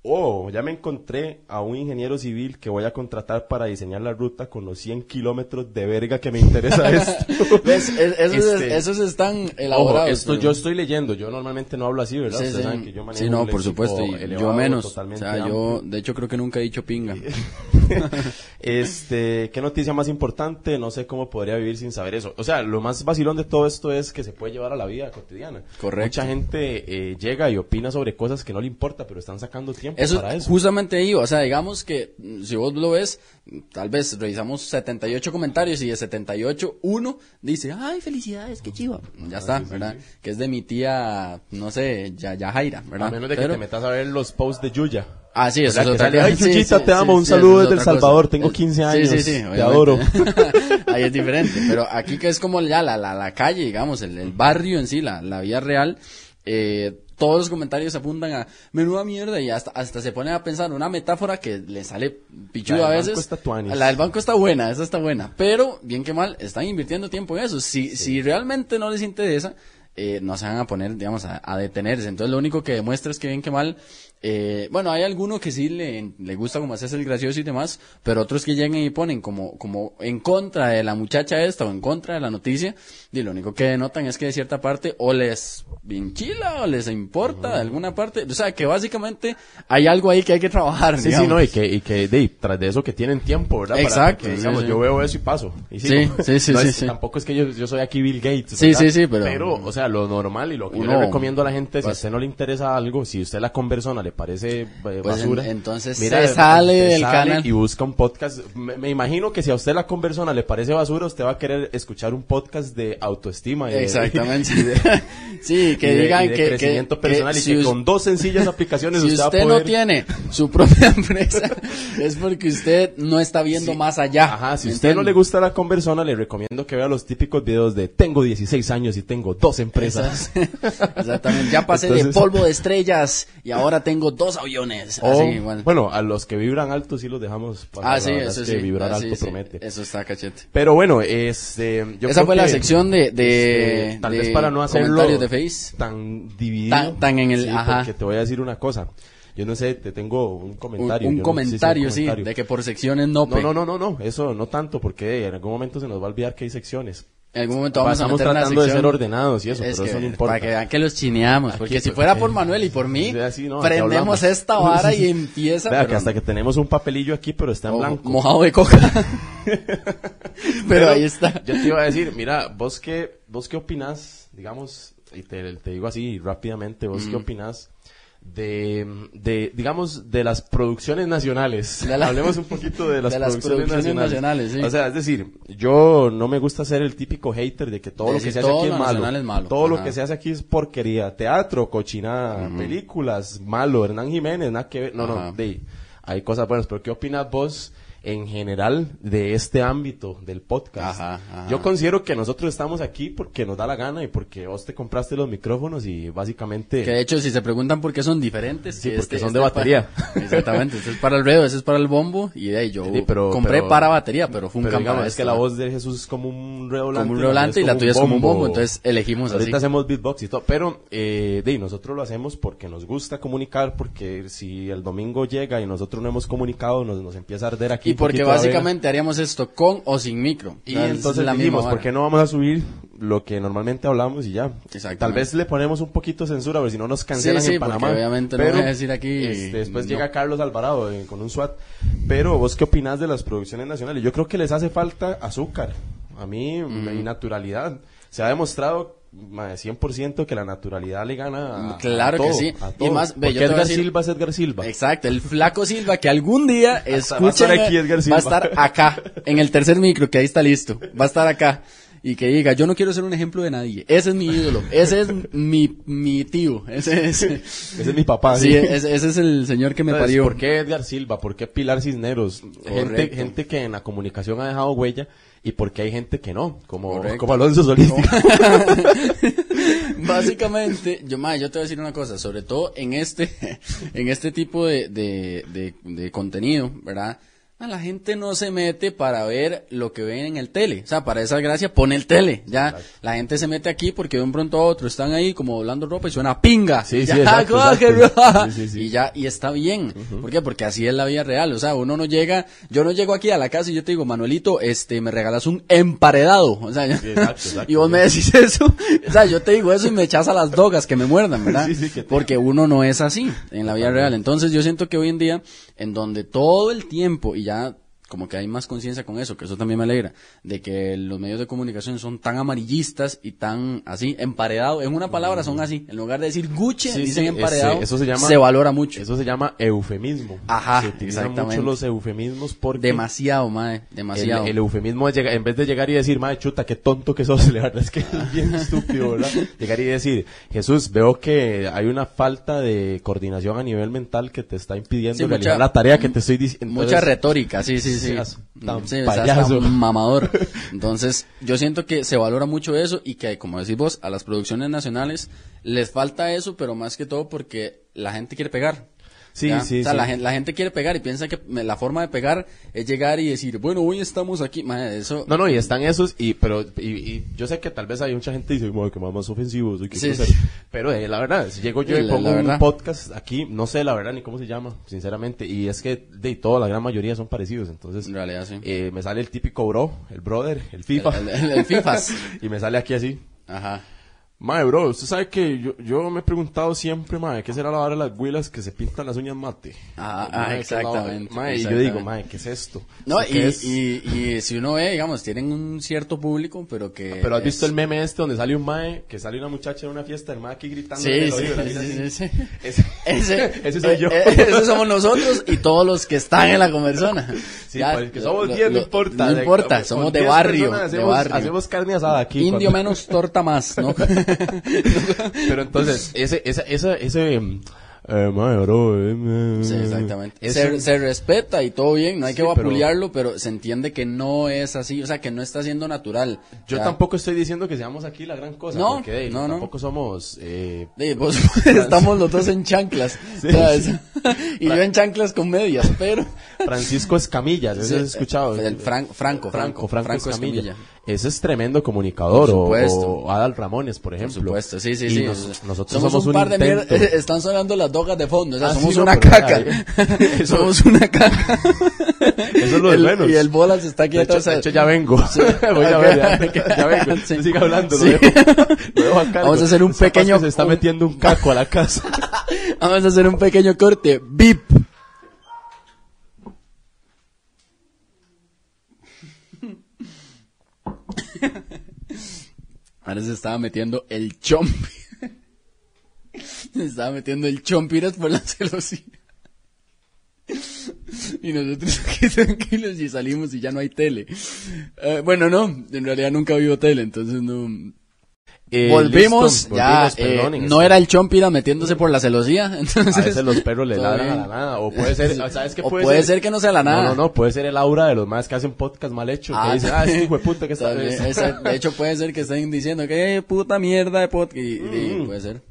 oh, ya me encontré a un ingeniero civil que voy a contratar para diseñar la ruta con los 100 kilómetros de verga que me interesa esto. ¿Ves? Es- Esos, Este, esos están Ojo, elaborados. esto pero- yo estoy leyendo, yo normalmente no hablo así, ¿verdad? Sí, Ustedes sí. saben que yo manejo Sí, no, un por supuesto, y yo menos. O sea, yo, de hecho, creo que nunca he dicho pinga. este, ¿qué noticia más importante? No sé cómo podría vivir sin saber eso. O sea, lo más vacilón de todo esto es que se puede llevar a la vida cotidiana. Correcto. Mucha gente eh, llega y opina sobre cosas que no le importa, pero están sacando tiempo Eso, para eso. justamente ahí, o sea, digamos que mm, si vos lo ves, mm, tal vez revisamos 78 comentarios y de 78, uno dice, ay, felicidades, qué chiva. Ya está, ¿verdad? Que es de mi tía, no sé, ya, ya Jaira, ¿verdad? A menos de que Pero- te metas a ver los posts de Yuya. Ah, sí, eso es. Que otra. "Ay, Sí, Chuyita, sí, te amo, sí, un sí, saludo desde El otra cosa. Salvador, tengo Es- 15 sí, años, sí, sí, te obviamente. adoro. Ahí es diferente, pero aquí que es como ya la, la, la calle, digamos, el, el barrio en sí, la, la vida real, eh, todos los comentarios apuntan a menuda mierda y hasta, hasta se ponen a pensar una metáfora que le sale pichuda a veces. banco está. La del banco está buena, esa está buena, pero bien que mal, están invirtiendo tiempo en eso. Si, si realmente no les interesa, eh, no se van a poner, digamos, a, a detenerse. Entonces lo único que demuestra es que bien que mal, eh, bueno, hay alguno que sí le, le gusta como hacerse el gracioso y demás, pero otros que llegan y ponen como, como en contra de la muchacha esta o en contra de la noticia, y lo único que denotan es que de cierta parte o les vinchila o les importa de alguna parte, o sea que básicamente hay algo ahí que hay que trabajar. Sí, sí, no, y que, y que de, tras de eso que tienen tiempo, ¿verdad? Exacto, sí, digamos, sí. yo veo eso y paso. Y Sí, sí, sí, No sí, es- sí. Tampoco es que yo, yo soy aquí Bill Gates. Sí, ¿verdad? sí, sí, pero- Pero, o sea, lo normal y lo que yo le recomiendo a la gente, si a usted no le interesa algo, si usted la conversona le parece eh, Pues basura. en- entonces mira, se sale usted del canal. Y busca un podcast. Me, me imagino que si a usted la conversona le parece basura, usted va a querer escuchar un podcast de autoestima. y de- Exactamente. de- sí, que y de- digan y de que, crecimiento que- personal que y si que con dos sencillas aplicaciones si usted, usted a no poder... tiene su propia empresa, es porque usted no está viendo Sí. más allá. Ajá, si ¿me usted no le gusta la conversona, le recomiendo que vea los típicos videos de tengo 16 años y tengo dos empresas. Exactamente, ya pasé de Entonces- polvo de estrellas y ahora tengo dos aviones. O, Así, bueno. bueno, a los que vibran alto sí los dejamos pasar. ah, la sí, eso es sí. que vibrar ah, alto sí, sí. promete. Eso está cachete. Pero bueno, este, yo Esa creo fue la que, sección de, de, este, tal de vez para no hacerlo de Face. tan dividido. Tan- tan en el- sí, ajá. porque te voy a decir una cosa. Yo no sé, te tengo un Un, comentario. un yo no- comentario, un sí, comentario. de que por secciones no, No, pe. no, no, no, no, eso no tanto, porque en algún momento se nos va a olvidar que hay secciones. En algún momento vamos a Estamos meter una tratando de sección. ser ordenados y eso, Es pero que, eso no importa. Para que vean que los chineamos. Porque Aquí, si fuera por Manuel y por mí, sí, así, no, prendemos esta vara y empieza. Vea pero- que hasta que tenemos un papelillo aquí, pero está en o- blanco. Mojado de coca. pero, ahí está. Yo te iba a decir, mira, vos qué, vos qué opinás, digamos, y te, te digo así rápidamente, vos qué opinás de, de, digamos, de las producciones nacionales. La- Hablemos un poquito de las, de las producciones, producciones nacionales. nacionales, sí. O sea, es decir, yo no me gusta ser el típico hater de que todo lo que se hace aquí es malo. nacional es malo. Todo lo que se hace aquí es porquería. Teatro, cochinada, películas, malo. Hernán Jiménez, nada que ver. No, Ajá. no, de, hay cosas buenas. Pero ¿qué opinas vos en general de este ámbito del podcast? Ajá, ajá. Yo considero que nosotros estamos aquí porque nos da la gana y porque vos te compraste los micrófonos y básicamente... Que de hecho, si se preguntan por qué son diferentes, Sí, que porque son este de es para- batería. Exactamente, este es para el ruedo, ese es para el bombo. Y de ahí yo Sí, pero- compré pero- para batería, pero fue un pero cambio. digamos, es que la voz de Jesús es como un redoblante. como un revolante y la tuya es como un bombo. Entonces elegimos Ahorita así. hacemos beatbox y todo, pero eh, de, ahí, nosotros lo hacemos porque nos gusta comunicar, porque si el domingo llega y nosotros no hemos comunicado, nos, nos empieza a arder aquí. Y porque básicamente haríamos esto con o sin micro. Y entonces la misma dijimos. ¿por qué no vamos a subir lo que normalmente hablamos y ya? Tal vez le ponemos un poquito de censura, a ver si no nos cancelan Sí, sí, en Panamá. porque obviamente no Pero, voy a decir aquí, este, después no. llega Carlos Alvarado eh, con un SWAT. Pero, ¿vos qué opinás de las producciones nacionales? Yo creo que les hace falta azúcar. A mí, y naturalidad. Se ha demostrado ma, 100% que la naturalidad le gana a, Claro a que todo, sí. a Y todo. más, ve, yo Edgar decir- Silva es Edgar Silva. Exacto, el flaco Silva que algún día, va a estar escuchen, aquí Edgar va a estar acá, en el tercer micro, que ahí está listo, va a estar acá. Y que diga, yo no quiero ser un ejemplo de nadie, ese es mi ídolo, ese es mi, mi tío, ese es, Ese es mi papá. sí, ese, ese es el señor que me Entonces, parió. ¿Por qué Edgar Silva? ¿Por qué Pilar Cisneros? Gente, gente que en la comunicación ha dejado huella y por qué hay gente que no, como, Correcto. como Alonso Solís. Básicamente, yo, ma, yo te voy a decir una cosa, sobre todo en este, en este tipo de, de, de, de contenido, ¿verdad? Ma, La gente no se mete para ver lo que ven en el tele. O sea, para esa gracia pone el tele. Ya, la gente se mete aquí porque de un pronto a otro están ahí como doblando ropa y suena pinga. Sí, Y sí, ya. Y ya, y está bien. ¿Por qué? Porque así es la vida real. O sea, uno no llega, yo no llego aquí a la casa y yo te digo, Manuelito, este, me regalas un emparedado. O sea, y vos me decís eso. O sea, yo te digo eso y me echas a las drogas que me muerdan, ¿verdad? Que Porque uno no es así en la vida real. Entonces yo siento que hoy en día, en donde todo el tiempo, y ya ya como que hay más conciencia con eso, que eso también me alegra, de que los medios de comunicación son tan amarillistas y tan así, emparedados. En una palabra son así. En lugar de decir Gucci, Sí, dicen sí, emparedado. ese- eso se llama- valora mucho. Eso se llama eufemismo. Ajá, Se utilizan exactamente. mucho los eufemismos porque Demasiado, mae. el, Demasiado. el eufemismo es llegar, en vez de llegar y decir, madre chuta, qué tonto que sos, la verdad es que es bien estúpido, ¿verdad? Llegar y decir, Jesús, veo que hay una falta de coordinación a nivel mental que te está impidiendo Sí, realizar mucha- la tarea que te estoy diciendo. Mucha retórica, sí, sí. Seas tan Sí, payaso. seas tan mamador. Entonces, yo siento que se valora mucho eso y que, como decís vos, a las producciones nacionales les falta eso, pero más que todo porque la gente quiere pegar. Sí, ¿ya? sí, O sea, sí. La, gen- la gente quiere pegar y piensa que la forma de pegar es llegar y decir, bueno, hoy estamos aquí. Eso, No, no, y están esos, y pero y, y yo sé que tal vez hay mucha gente que dice, "Madre, que más, más ofensivo, soy Sí, grosero". sí. Pero eh, la verdad, si llego yo y la- pongo la un podcast aquí, no sé la verdad ni cómo se llama, sinceramente, y es que de toda la gran mayoría son parecidos, entonces En realidad, sí. eh, me sale el típico bro, el brother, el FIFA, El- el- el FIFAs. y me sale aquí así. Ajá. Mae, bro, usted sabe que yo, yo me he preguntado siempre, mae, ¿qué será la hora de las güilas que se pintan las uñas mate? Ah, ah, ¿qué es la vara? exactamente, Mae, y yo digo, mae, ¿qué es esto? No, ¿Esto y, es? y, y si uno ve, digamos, tienen un cierto público, pero que... Pero has visto el meme este donde sale un mae, que sale una muchacha en una fiesta, el mae aquí gritando. Sí, sí, oído, sí, sí, sí, sí. Ese, Ese, ese soy yo. eh, eh, ese somos nosotros y todos los que están en la conversona. Sí, Ya, pues, que somos lo- 10, no importa. No importa, somos de 10 barrio, de barrio. Hacemos carne asada aquí. Indio cuando- menos torta más, ¿no? Pero entonces, ese, esa, esa, ese, eh, mae, bro, eh, Sí, exactamente. eso- Se, se respeta y todo bien, no hay que Sí, pero- vapulearlo, pero... se entiende que no es así, o sea, que no está siendo natural. Yo Ya. tampoco estoy diciendo que seamos aquí la gran cosa. No, porque, hey, no, no. Tampoco somos, eh, vos- estamos los dos en chanclas. Sí. y yo en chanclas con medias, pero... Francisco Escamilla, ¿no Sí, has escuchado? el Fran- Franco, Franco, Franco, Franco, Franco Escamilla. Escamilla. Ese es tremendo comunicador. O-. O, Adal Ramones, por ejemplo. Por supuesto, sí, sí, Y sí. nos- nosotros somos, somos, un par de intento. mierda. Están sonando las dogas de fondo. O sea, Ah, somos sí, no, una caca. ya, eso- somos una caca. Eso es lo de El- menos. Y el bolas está aquí De hecho, de hecho, ya vengo. Voy a ver, ya, ya vengo. Sí. Sigue hablando, Sí. lo dejo, lo dejo a. Vamos a hacer un pequeño- que Se está un- metiendo un caco a la casa. Vamos a hacer un pequeño corte. Bip. Ahora se estaba metiendo el chompi. Se estaba metiendo el chompiras por la celosía. Y nosotros aquí tranquilos y salimos y ya no hay tele. Eh, bueno, no, en realidad nunca vivo tele, entonces no. Eh, volvimos, listo, ya, volvimos, eh, no este, era el chompira metiéndose por la celosía, entonces. A veces los perros le ladran a la nada. O puede ser, ¿sabes qué O puede, puede ser que no sea la nada. No, no, no, puede ser el aura de los más que hacen podcast mal hecho. que dicen, ah, este hijo de puta que está. De hecho, puede ser que estén diciendo que eh, puta mierda de podcast. Y, y Mm. puede ser.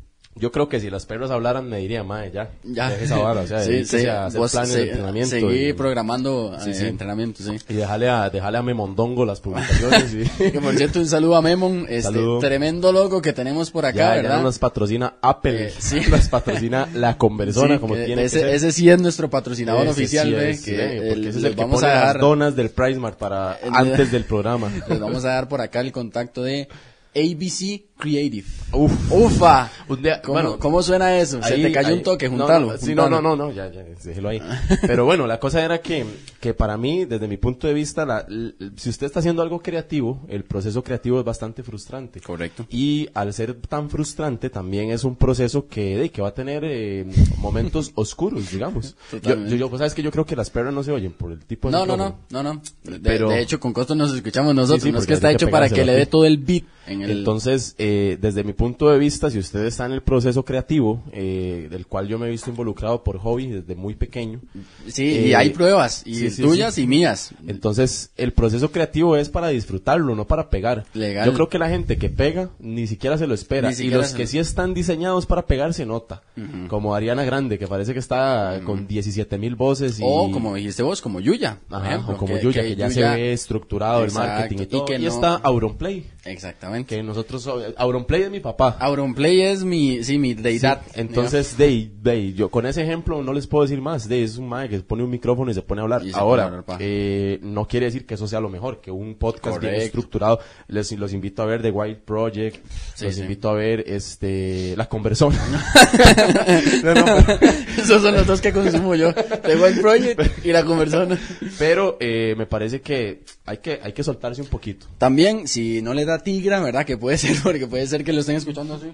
Yo creo que si las perras hablaran me diría, mae, ya. Ya. deje esa vara, o sea, Sí, dedíquese sí, a hacer vos planes se- de entrenamiento. Seguí y, programando Sí, eh, sí. entrenamiento, sí. y dejarle a, dejarle a Memondongo las publicaciones. y, Que por cierto, un saludo a Memon, este Saludo. tremendo logo que tenemos por acá, ya, ya ¿verdad? no nos patrocina Apple, Eh, sí. nos patrocina la conversona, Sí, como que tiene ese, que ser. ese sí es nuestro patrocimador Ese oficial, sí ve, es, que el- ese es el que vamos pone a las dejar, donas del PriceMart para El- antes del programa. les vamos a dar por acá el contacto de ABC Creative. Uf. Ufa. ¿Cómo, bueno, ¿Cómo suena eso? Se Ahí- te cayó un toque, no, juntalo. no, sí, no, no, no, no, ya, ya, déjelo ahí. Pero bueno, la cosa era que, que para mí, desde mi punto de vista, la, l- si usted está haciendo algo creativo, el proceso creativo es bastante frustrante. Correcto. Y al ser tan frustrante, también es un proceso que, de, que va a tener eh, momentos oscuros, digamos. Yo, Totalmente. yo, yo- ¿sabes que Yo creo que las perras no se oyen por el tipo de No, no, micrófono. no, no, no. De, Pero- de hecho, con costo nos escuchamos nosotros. Sí, sí, no es que está hecho para que le dé todo el beat en el. Entonces, eh, desde mi punto de vista, si usted está en el proceso creativo, eh, del cual yo me he visto involucrado por hobby desde muy pequeño, sí, y eh, hay pruebas, y sí, sí, tuyas y mías. entonces el proceso creativo es para disfrutarlo, no para pegar. Legal. Yo creo que la gente que pega ni siquiera se lo espera. Y los se que sí están diseñados para pegar se nota. Como Ariana Grande, que parece que está con 17 mil voces. Y... O como dijiste vos, como Yuya, Ajá, ejemplo. o como Yuya, que, ya Yuya- se ve estructurado el marketing y y todo. Y, que no- está Auronplay, Exactamente. que nosotros, Auronplay es mi papá. Auronplay es mi, sí, mi deidad. Sí, entonces, Dey, Dey, yo con ese ejemplo no les puedo decir más. Dey es un mae que pone un micrófono y se pone a hablar. Se Ahora, hablar, eh, no quiere decir que eso sea lo mejor, que un podcast bien estructurado. Les, los invito a ver The White Project, Sí, los sí. invito a ver este La Conversona. No, no, pero- Esos son los dos que consumo yo. The Wild Project y la conversona. pero eh, me parece que hay que hay que soltarse un poquito. También, si no le da tigra, ¿verdad? Que puede ser, porque puede ser que lo estén escuchando así.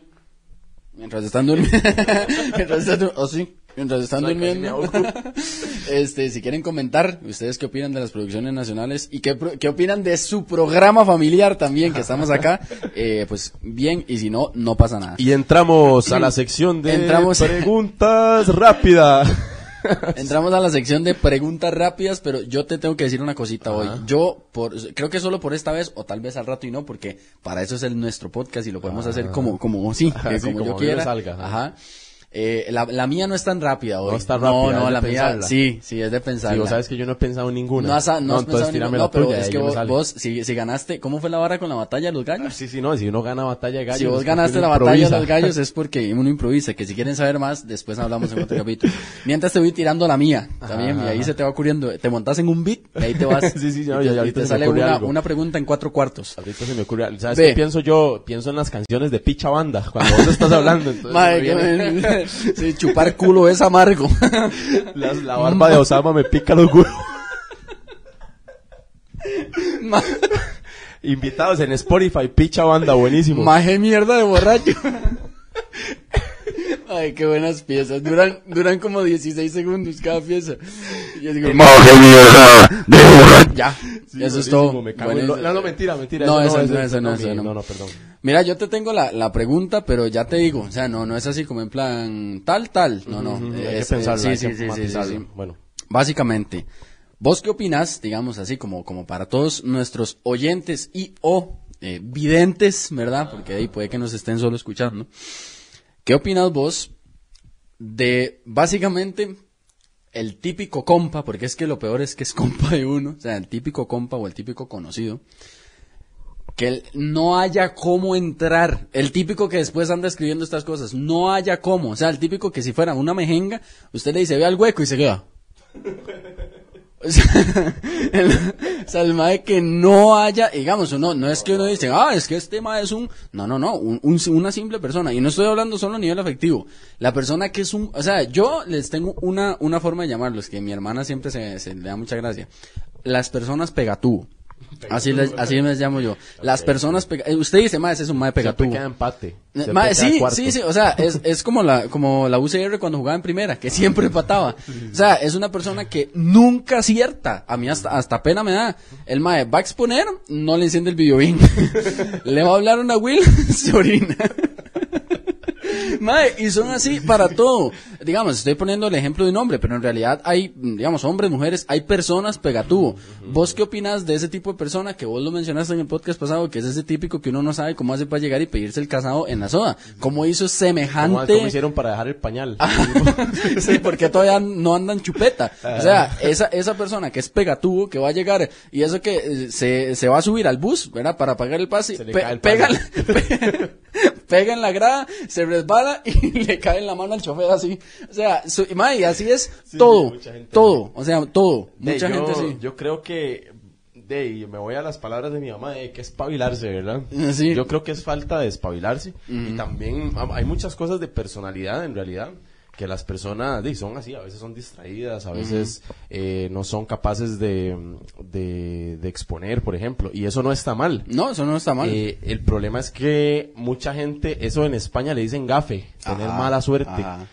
Mientras están durmiendo. mientras están dur- así. Mientras están Soy durmiendo. este, si quieren comentar, ustedes qué opinan de las producciones nacionales y qué, qué opinan de su programa familiar también, que estamos acá, eh, pues bien, y si no, no pasa nada. Y entramos a la sección de Entramos- preguntas rápidas. Entramos a la sección de preguntas rápidas, pero yo te tengo que decir una cosita hoy. Yo, por, creo que solo por esta vez, o tal vez al rato y no, porque para eso es el nuestro podcast y lo podemos hacer como, como, sí, que como, como yo quiera. salga. Ajá. Eh, la, la mía no es tan rápida hoy. No está No, rápida, no, de la mía, sí, sí, es de pensar. Sí, vos sabes que yo no he pensado en ninguna. No has, no has entonces pensado la no, pero tuya, es que vos, vos, si, si ganaste, ¿cómo fue la vara con la batalla de los gallos? Sí, sí, no, si uno gana batalla de gallos. Si vos ganaste la batalla de improvisa. los gallos es porque uno improvisa, que si quieren saber más, después hablamos en otro capítulo. Mientras te voy tirando la mía, también, y ahí se te va ocurriendo, te montas en un beat, y ahí te vas. Sí, sí, no, y ya- ahorita te se me sale ocurre una, algo. una pregunta en cuatro cuartos. Ahorita se me ocurre, ¿sabes Ve. qué pienso yo? Pienso en las canciones de Picha Banda, cuando vos estás hablando. entonces Sí, chupar culo es amargo. la, la barba de Osama me pica los huevos. Ma- Invitados en Spotify, Picha Banda, buenísimo. Maje mierda de borracho. Ay, qué buenas piezas. Duran, duran como 16 segundos cada pieza. Y yo digo, ya, Sí, eso es todo. me cago en Buenísimo. lo- no, no, mentira, mentira. No, eso no, eso no, eso no. No, perdón. Mira, yo te tengo la, la pregunta, pero ya te digo, o sea, no, no es así como en plan tal, tal, no, no. Ujú, hay es- que pensarlo, sí, hay sí, que sí, sí, sí, matizarlo. sí. Bueno, Básicamente, ¿vos qué opinás, digamos así, como, como para todos nuestros oyentes y o eh, videntes, ¿verdad? Porque ahí puede que nos estén solo escuchando. ¿Qué opinas vos de, básicamente, el típico compa, porque es que lo peor es que es compa de uno, o sea, el típico compa o el típico conocido, que no haya cómo entrar, el típico que después anda escribiendo estas cosas, no haya cómo, o sea, el típico que si fuera una mejenga, usted le dice, ve al hueco y se queda. O sea, que no haya, digamos, uno, no es que uno dice, ah, es que este mae es un, no, no, no, un- un- una simple persona, y no estoy hablando solo a nivel afectivo, la persona que es un, o sea, yo les tengo una, una forma de llamarlos, que mi hermana siempre se, se le da mucha gracia, las personas pegatubo, así les, así les llamo yo, las personas pega, eh, usted dice, mae, ese es un mae siempre pegatubo. queda empate. Eh, ma- queda sí, sí, sí, o sea, es, es como la como la UCR cuando jugaba en primera, que siempre empataba. O sea, es una persona que nunca acierta. A mí hasta, hasta pena me da. El mae va a exponer, no le enciende el video bien. le va a hablar una Will, se orina. Mae, y son así para todo. Digamos, estoy poniendo el ejemplo de un hombre, pero en realidad hay, digamos, hombres, mujeres, hay personas pegatubo. ¿Vos qué opinas de ese tipo de persona que vos lo mencionaste en el podcast pasado, que es ese típico que uno no sabe cómo hace para llegar y pedirse el casado en la soda? ¿Cómo hizo semejante? ¿Cómo, cómo hicieron para dejar el pañal? sí, porque todavía no andan chupeta. O sea, esa, esa persona que es pegatubo, que va a llegar y eso que eh, se, se va a subir al bus, ¿verdad? Para pagar el pase, Se le pe- cae el pega, pase. Pega en la grada, se resbala y le cae en la mano al chofer así. O sea, su, mae, y así es Sí, todo, sí, todo, o sea, todo. De, Mucha yo, gente así. Yo creo que, de, y me voy a las palabras de mi mamá, de que es espabilarse, ¿verdad? Sí. Yo creo que es falta de espabilarse. Y también hay muchas cosas de personalidad, en realidad, que las personas de, son así, a veces son distraídas, a veces eh, no son capaces de, de, de exponer, por ejemplo. Y eso no está mal. No, eso no está mal. Eh, el problema es que mucha gente, eso en España le dicen gafe, tener Ajá, mala suerte, ajá.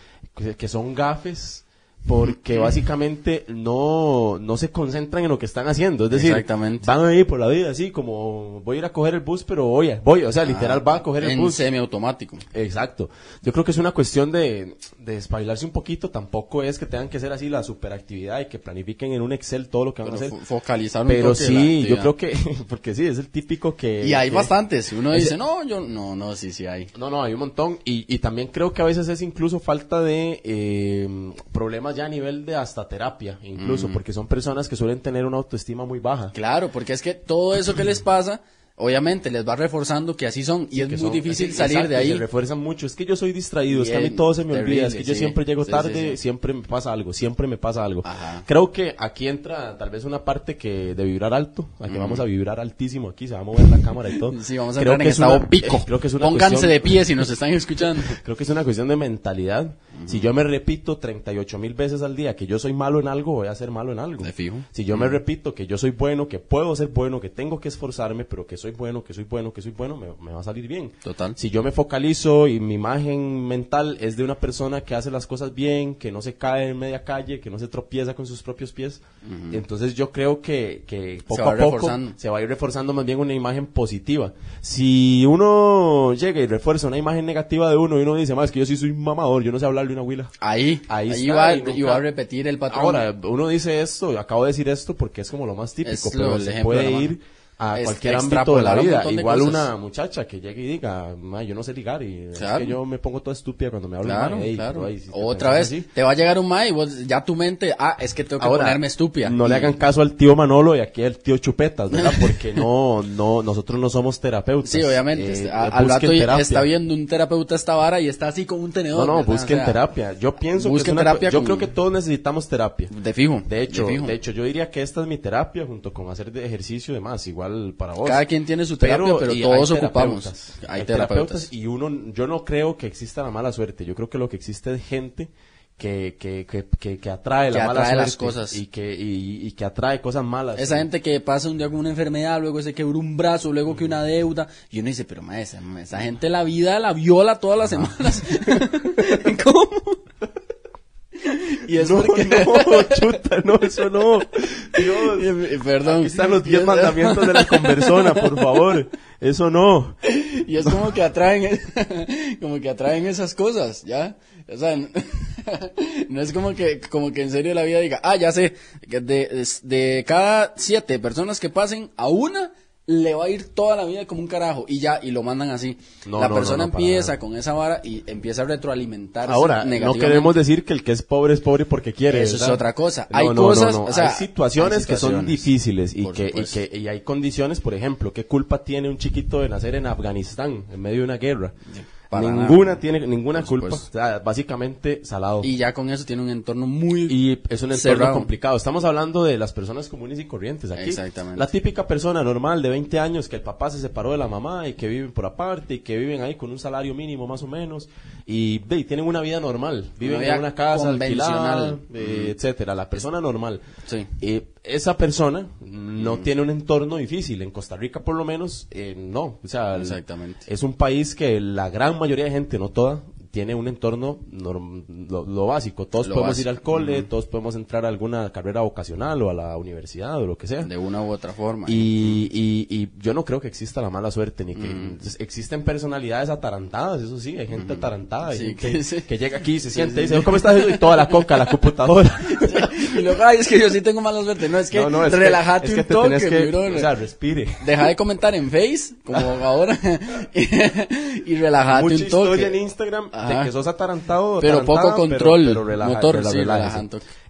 que son gafes porque básicamente no, no se concentran en lo que están haciendo, es decir, Exactamente. van a ir por la vida así como voy a ir a coger el bus, pero voy, a- voy, o sea, literal va a coger el en bus. semiautomático. Exacto. Yo creo que es una cuestión de, de espabilarse un poquito. Tampoco es que tengan que ser así la superactividad y que planifiquen en un Excel todo lo que van a Pero hacer. fo- focalizar un Pero sí, yo creo que, porque sí, es el típico que... Y hay que- bastantes. Uno dice, no, yo, no, no, sí, sí hay. No, no, hay un montón. Y, y también creo que a veces es incluso falta de eh, problemas ya a nivel de hasta terapia, incluso, porque son personas que suelen tener una autoestima muy baja. Claro, porque es que todo eso que les pasa, obviamente les va reforzando que así son y es que muy son- difícil sí, salir exacto, de ahí. Se refuerzan mucho. Es que yo soy distraído, es que a mí Bien, todo se me terrible, olvida, es que yo sí. siempre llego Sí, tarde, sí, sí. siempre me pasa algo, siempre me pasa algo. Ajá. Creo que aquí entra tal vez una parte que de vibrar alto, aquí vamos a vibrar altísimo, aquí se va a mover la cámara y todo. Sí, vamos a creo entrar que en es estado una- pico. eh, creo que es una Pónganse cuestión- de pie si nos están escuchando. Creo que es una cuestión de mentalidad. Si yo me repito 38 mil veces al día que yo soy malo en algo, voy a ser malo en algo. De fijo. Si yo me repito que yo soy bueno, que puedo ser bueno, que tengo que esforzarme, pero que soy bueno, que soy bueno, que soy bueno, me, me va a salir bien. Total. Si yo me focalizo y mi imagen mental es de una persona que hace las cosas bien, que no se cae en media calle, que no se tropieza con sus propios pies, entonces yo creo que, que poco a poco se va a ir reforzando más bien una imagen positiva. Si uno llega y refuerza una imagen negativa de uno y uno dice, más que yo sí soy mamador, yo no sé hablarle una huila. Ahí, Ahí ahí, está, va, y nunca- va a repetir el patrón. Ahora, uno dice esto, acabo de decir esto porque es como lo más típico, Es pero se puede ir a Es cualquier ámbito de la un vida. de Igual cosas. una muchacha que llegue y diga, "Ma, yo no sé ligar y Claro. es que yo me pongo toda estúpida cuando me hablan. Claro, ahí, si Otra vez, así. te va a llegar un ma y vos, ya tu mente, ah, es que tengo que Ahora, ponerme estúpida. no le hagan caso al tío Manolo y aquí al tío Chupetas, ¿verdad? Porque no, no, nosotros no somos terapeutas. Sí, obviamente. Eh, a- al rato terapia. está viendo un terapeuta esta vara y está así con un tenedor. No, no, busquen O sea, terapia. Yo pienso que es una- terapia yo con- creo que todos necesitamos terapia. De fijo. De hecho, fijo. de hecho, yo diría que esta es mi terapia junto con hacer de ejercicio y demás, igual para vos. Cada quien tiene su terapia, pero todos hay ocupamos. Hay Hay terapeutas. terapeutas y uno, yo no creo que exista la mala suerte. Yo creo que lo que existe es gente que, que, que, que, que atrae Que la mala atrae suerte las cosas. y que, y, y que atrae cosas malas. Esa gente que pasa un día con una enfermedad, luego se quebró un brazo, luego que una deuda, y uno dice, pero ma, esa, esa gente la vida la viola todas las semanas. ¿Cómo? Y es no, porque... no, chuta, no, eso no. Dios. Eh, Perdón. Aquí están los Y diez es- mandamientos de la conversona, por favor. Eso no. Y es como que atraen, como que atraen esas cosas, ¿ya? O sea, no es como que, como que en serio la vida diga, ah, ya sé, que de, de cada siete personas que pasen, a una le va a ir toda la vida como un carajo, y ya, y lo mandan así. No, la no, persona no, empieza con esa vara y empieza a retroalimentarse Ahora, no queremos decir que el que es pobre es pobre porque quiere. Eso es otra cosa. Hay cosas, no. o sea, hay situaciones hay que son difíciles y que, y que y hay condiciones, por ejemplo, ¿qué culpa tiene un chiquito de nacer en Afganistán en medio de una guerra? Para ninguna nada. tiene ninguna Por culpa. O sea, básicamente salado. Y ya con eso tiene un entorno muy... Y es un entorno Cerrado. complicado. Estamos hablando de las personas comunes y corrientes aquí. Exactamente. La típica persona normal de 20 años que el papá se separó de la mamá y que viven por aparte y que viven ahí con un salario mínimo más o menos y, y tienen una vida normal. Viven vida en una casa alquilada, eh, etcétera. La persona normal. Sí. Eh, esa persona no tiene un entorno difícil. En Costa Rica, por lo menos, eh, no. O sea, el- Exactamente. es un país que la gran mayoría de gente, no toda, tiene un entorno norm- lo, lo básico. Todos Lo podemos básico. ir al cole, todos podemos entrar a alguna carrera vocacional o a la universidad o lo que sea. De una u otra forma. Y, y, y yo no creo que exista la mala suerte, ni que existen personalidades atarantadas, eso sí, hay gente atarantada, hay Sí, gente que sí. que llega aquí, se siente y dice, ¿cómo estás? Y toda la coca, la computadora. y luego, ay, es que yo sí tengo mala suerte. No, es que No, no, es que- relájate es que un toque, tenés que, mi brother. o sea, respire. Deja de comentar en Face, como ahora, y, y relájate Mucha un historia en toque. Instagram de Ajá. que sos atarantado. Pero poco control relaja- motor, sí.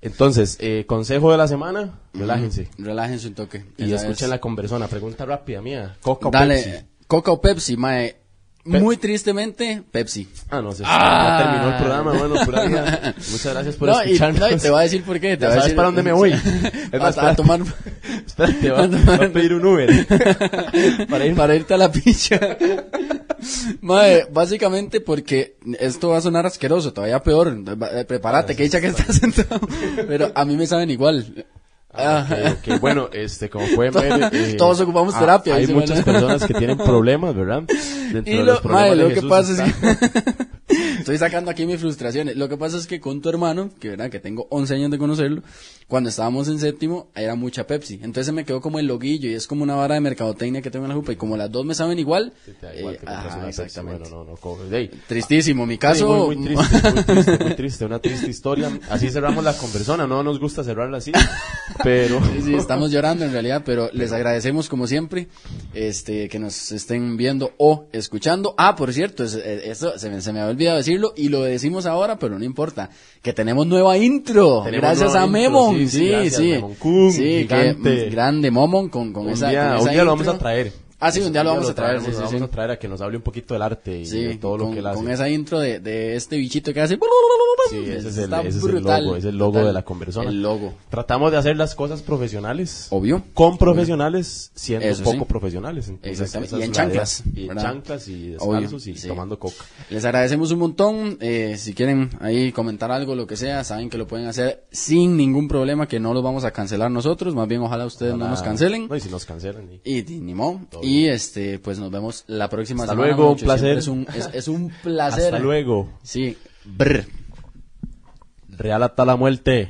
Entonces, eh, consejo de la semana, relájense. Relájense un toque. Y escuchen es. la conversona. Pregunta rápida mía. Coca o Dale, Pepsi. Coca o Pepsi, mae. Muy tristemente, Pepsi. Ah, no sé. Ah. Ya terminó el programa. Bueno, pura vida. Muchas gracias por No y, escucharnos. no, y te voy a decir por qué. Te voy a decir- para dónde me voy. Es a, más, a para- tomar, Espérate, va, va a pedir un Uber. para ir para irte a la picha. Mae, básicamente porque esto va a sonar asqueroso, todavía peor. Eh, Prepárate, que dicha que estás sentado. Pero a mí me saben igual. Ah, ok. Bueno, este, como pueden ver, eh, Todos ocupamos ah, terapia, Hay muchas personas que tienen problemas, ¿verdad? Dentro Y de lo, los problemas mae, de lo que Jesús pasa es que estoy sacando aquí mis frustraciones. Lo que pasa es que con tu hermano, que verdad que tengo 11 años de conocerlo, cuando estábamos en séptimo era mucha Pepsi. Entonces se me quedó como el loguillo y es como una vara de mercadotecnia que tengo en la jupa y como las dos me saben igual, eh, que ajá, Pepsi, exactamente. bueno, no, no, co- ey. Tristísimo, mi caso. muy, muy triste, muy triste, muy triste, una triste historia. Así cerramos la conversona, no nos gusta cerrarla así, pero... Sí, sí, estamos llorando en realidad, pero les agradecemos como siempre este que nos estén viendo o escuchando. Ah, por cierto, es- eh, eso se me, se me había olvidado decirlo y lo decimos ahora, pero no importa, que tenemos nueva intro. Tenemos gracias nueva a Memon, sí, sí, sí, sí. gracias, Memon Kun, sí, que, gigante. mm, grande Momon con, con un esa día, con un esa día lo vamos a traer. Ah, sí, un día lo vamos a traer, traemos, sí, lo sí, vamos sí. a traer a que nos hable un poquito del arte y de todo lo con, que él hace. con esa intro de, de este bichito que hace. Sí, ese es el, ese es el logo, es el logo brutal. de la conversona. El logo, Tratamos de hacer las cosas profesionales. obvio. Con profesionales, siendo Eso poco profesionales. Entonces, Exactamente. y en chanclas. Y en chanclas y Obvio, descalzos y sí. tomando coca. Les agradecemos un montón. eh, si quieren ahí comentar algo, lo que sea, saben que lo pueden hacer sin ningún problema, que no los vamos a cancelar nosotros. Más bien, ojalá ustedes no Ojalá- nos cancelen. No, y si nos cancelan. y- Y, y ni modo. Todo Y este, pues nos vemos la próxima Hasta semana. luego, un placer. Es un, es, es un placer. Hasta luego. Sí. Brr. Real hasta la muerte.